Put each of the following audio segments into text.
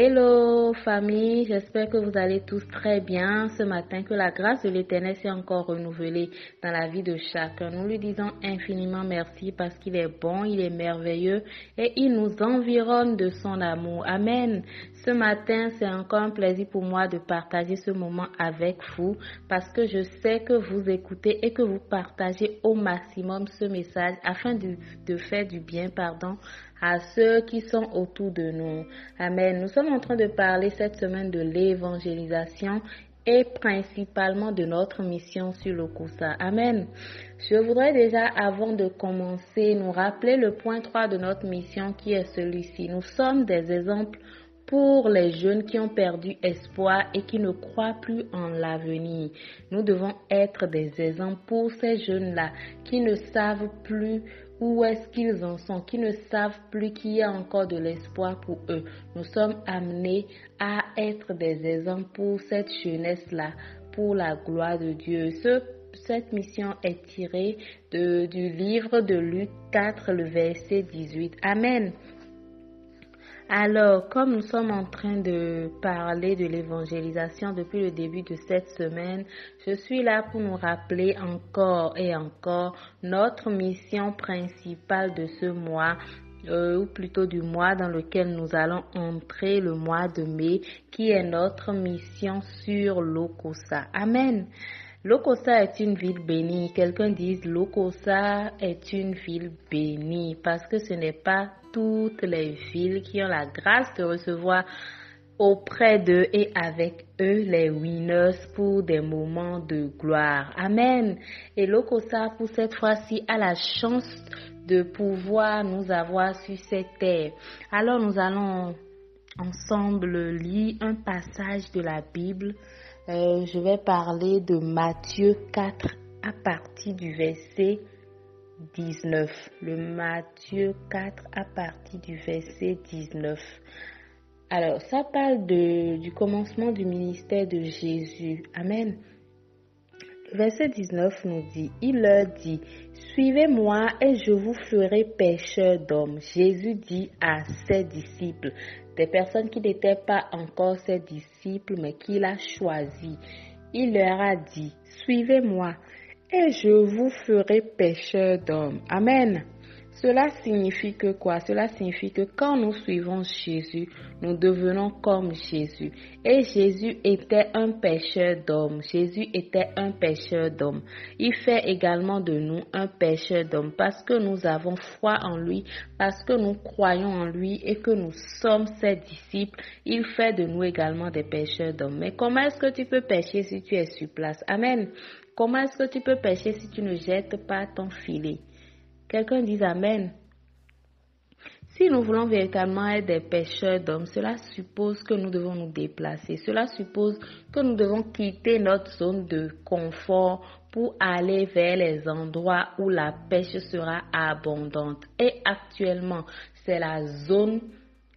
Hello famille, j'espère que vous allez tous très bien ce matin, que la grâce de l'Éternel s'est encore renouvelée dans la vie de chacun. Nous lui disons infiniment merci parce qu'il est bon, il est merveilleux et il nous environne de son amour. Amen. Ce matin, c'est encore un plaisir pour moi de partager ce moment avec vous parce que je sais que vous écoutez et que vous partagez au maximum ce message afin de, faire du bien, pardon, à ceux qui sont autour de nous. Amen. Nous sommes en train de parler cette semaine de l'évangélisation et principalement de notre mission sur le Kousa. Amen. Je voudrais déjà, avant de commencer, nous rappeler le point 3 de notre mission qui est celui-ci. Nous sommes des exemples pour les jeunes qui ont perdu espoir et qui ne croient plus en l'avenir. Nous devons être des exemples pour ces jeunes-là qui ne savent plus où est-ce qu'ils en sont, qui ne savent plus qu'il y a encore de l'espoir pour eux. Nous sommes amenés à être des exemples pour cette jeunesse-là, pour la gloire de Dieu. cette mission est tirée du livre de Luc 4, le verset 18. Amen. Alors, comme nous sommes en train de parler de l'évangélisation depuis le début de cette semaine, je suis là pour nous rappeler encore et encore notre mission principale de ce mois, euh, ou plutôt du mois dans lequel nous allons entrer, le mois de mai, qui est notre mission sur l'Okosa. Amen. Lokosa est une ville bénie. Quelqu'un dit Lokosa est une ville bénie parce que ce n'est pas toutes les villes qui ont la grâce de recevoir auprès d'eux et avec eux les winners pour des moments de gloire. Amen. Et Lokosa pour cette fois-ci a la chance de pouvoir nous avoir sur cette terre. Alors nous allons ensemble lire un passage de la Bible euh, je vais parler de Matthieu 4 à partir du verset 19. Le Matthieu 4 à partir du verset 19. Alors, ça parle de, du commencement du ministère de Jésus. Amen. Le verset 19 nous dit, il leur dit, Suivez-moi et je vous ferai pêcheurs d'hommes. Jésus dit à ses disciples, des personnes qui n'étaient pas encore ses disciples, mais qu'il a choisi. Il leur a dit, suivez-moi et je vous ferai pêcheurs d'hommes. Amen. Cela signifie que quoi? Cela signifie que quand nous suivons Jésus, nous devenons comme Jésus. Et Jésus était un pécheur d'hommes. Jésus était un pécheur d'hommes. Il fait également de nous un pécheur d'hommes parce que nous avons foi en lui, parce que nous croyons en lui et que nous sommes ses disciples. Il fait de nous également des pécheurs d'hommes. Mais comment est-ce que tu peux pécher si tu es sur place? Amen. Comment est-ce que tu peux pécher si tu ne jettes pas ton filet? Quelqu'un dit Amen. Si nous voulons véritablement être des pêcheurs d'hommes, cela suppose que nous devons nous déplacer. Cela suppose que nous devons quitter notre zone de confort pour aller vers les endroits où la pêche sera abondante. Et actuellement, c'est la zone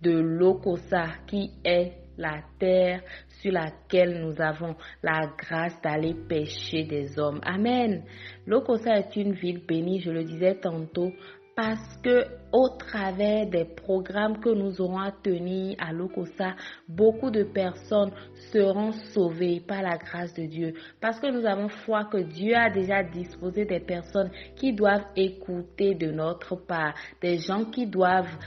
de l'Okosa qui est la terre sur laquelle nous avons la grâce d'aller pêcher des hommes. Amen. Lokosa est une ville bénie, je le disais tantôt, parce que au travers des programmes que nous aurons à tenir à Lokosa, beaucoup de personnes seront sauvées par la grâce de Dieu. Parce que nous avons foi que Dieu a déjà disposé des personnes qui doivent écouter de notre part, des gens qui doivent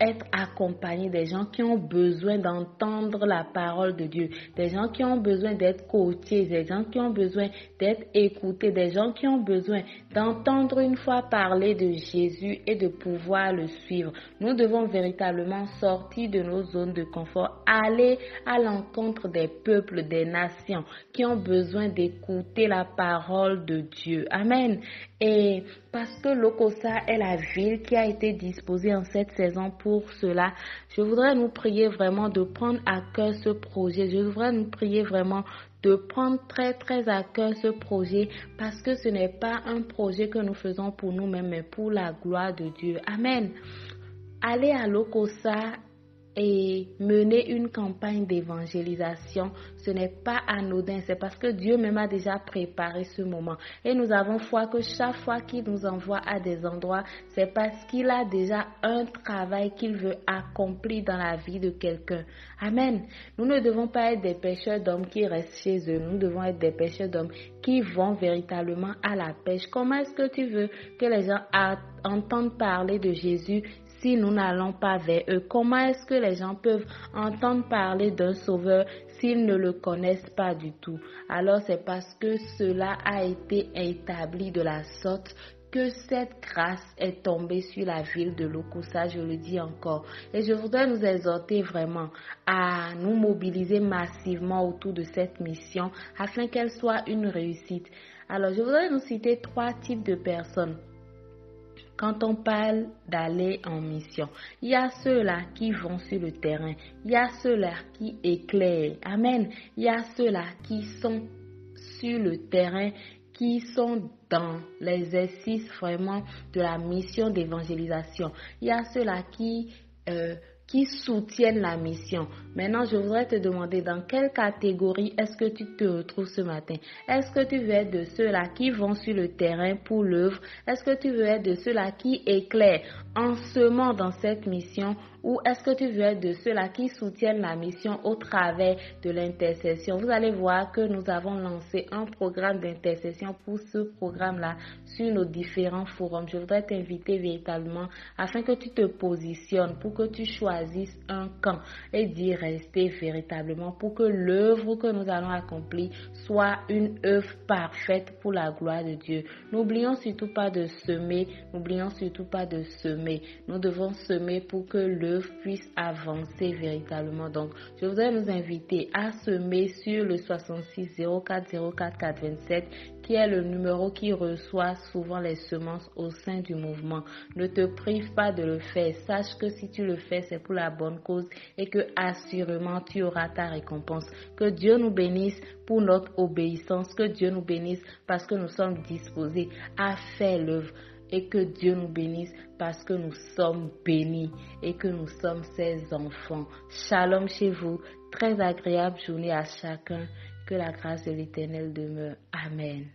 être accompagné des gens qui ont besoin d'entendre la parole de Dieu, des gens qui ont besoin d'être coachés, des gens qui ont besoin d'être écoutés, des gens qui ont besoin d'entendre une fois parler de Jésus et de pouvoir le suivre. Nous devons véritablement sortir de nos zones de confort, aller à l'encontre des peuples, des nations qui ont besoin d'écouter la parole de Dieu. Amen. Et parce que Lokosa est la ville qui a été disposée en cette saison pour cela, je voudrais nous prier vraiment de prendre à cœur ce projet. Je voudrais nous prier vraiment de prendre très très à cœur ce projet parce que ce n'est pas un projet que nous faisons pour nous-mêmes, mais pour la gloire de Dieu. Amen. Aller à Lokosa et mener une campagne d'évangélisation, ce n'est pas anodin, c'est parce que Dieu même a déjà préparé ce moment. Et nous avons foi que chaque fois qu'il nous envoie à des endroits, c'est parce qu'il a déjà un travail qu'il veut accomplir dans la vie de quelqu'un. Amen. Nous ne devons pas être des pêcheurs d'hommes qui restent chez eux, nous devons être des pêcheurs d'hommes qui vont véritablement à la pêche. Comment est-ce que tu veux que les gens entendent parler de Jésus si nous n'allons pas vers eux Comment est-ce que les gens peuvent entendre parler d'un sauveur s'ils ne le connaissent pas du tout? Alors c'est parce que cela a été établi de la sorte que cette grâce est tombée sur la ville de Lokusa, je le dis encore. Et je voudrais nous exhorter vraiment à nous mobiliser massivement autour de cette mission afin qu'elle soit une réussite. Alors, je voudrais nous citer trois types de personnes quand on parle d'aller en mission. Il y a ceux-là qui vont sur le terrain. Il y a ceux-là qui éclairent. Amen. Il y a ceux-là qui sont sur le terrain, qui sont dans l'exercice vraiment de la mission d'évangélisation. Il y a ceux-là qui euh, qui soutiennent la mission. Maintenant, je voudrais te demander dans quelle catégorie est-ce que tu te retrouves ce matin? Est-ce que tu veux être de ceux-là qui vont sur le terrain pour l'œuvre? Est-ce que tu veux être de ceux-là qui éclairent? En semant dans cette mission ou est-ce que tu veux être de ceux-là qui soutiennent la mission au travers de l'intercession? Vous allez voir que nous avons lancé un programme d'intercession pour ce programme-là sur nos différents forums. Je voudrais t'inviter véritablement afin que tu te positionnes, pour que tu choisisses un camp et d'y rester véritablement pour que l'œuvre que nous allons accomplir soit une œuvre parfaite pour la gloire de Dieu. N'oublions surtout pas de semer, n'oublions surtout pas de semer. Nous devons semer pour que puisse avancer véritablement. Donc, je voudrais nous inviter à semer sur le 66 04 04 427 qui est le numéro qui reçoit souvent les semences au sein du mouvement. Ne te prive pas de le faire. Sache que si tu le fais, c'est pour la bonne cause et que assurément tu auras ta récompense. Que Dieu nous bénisse pour notre obéissance. Que Dieu nous bénisse parce que nous sommes disposés à faire l'œuvre et que Dieu nous bénisse parce que nous sommes bénis et que nous sommes ses enfants. Shalom chez vous. Très agréable journée à chacun. Que la grâce de l'Éternel demeure. Amen.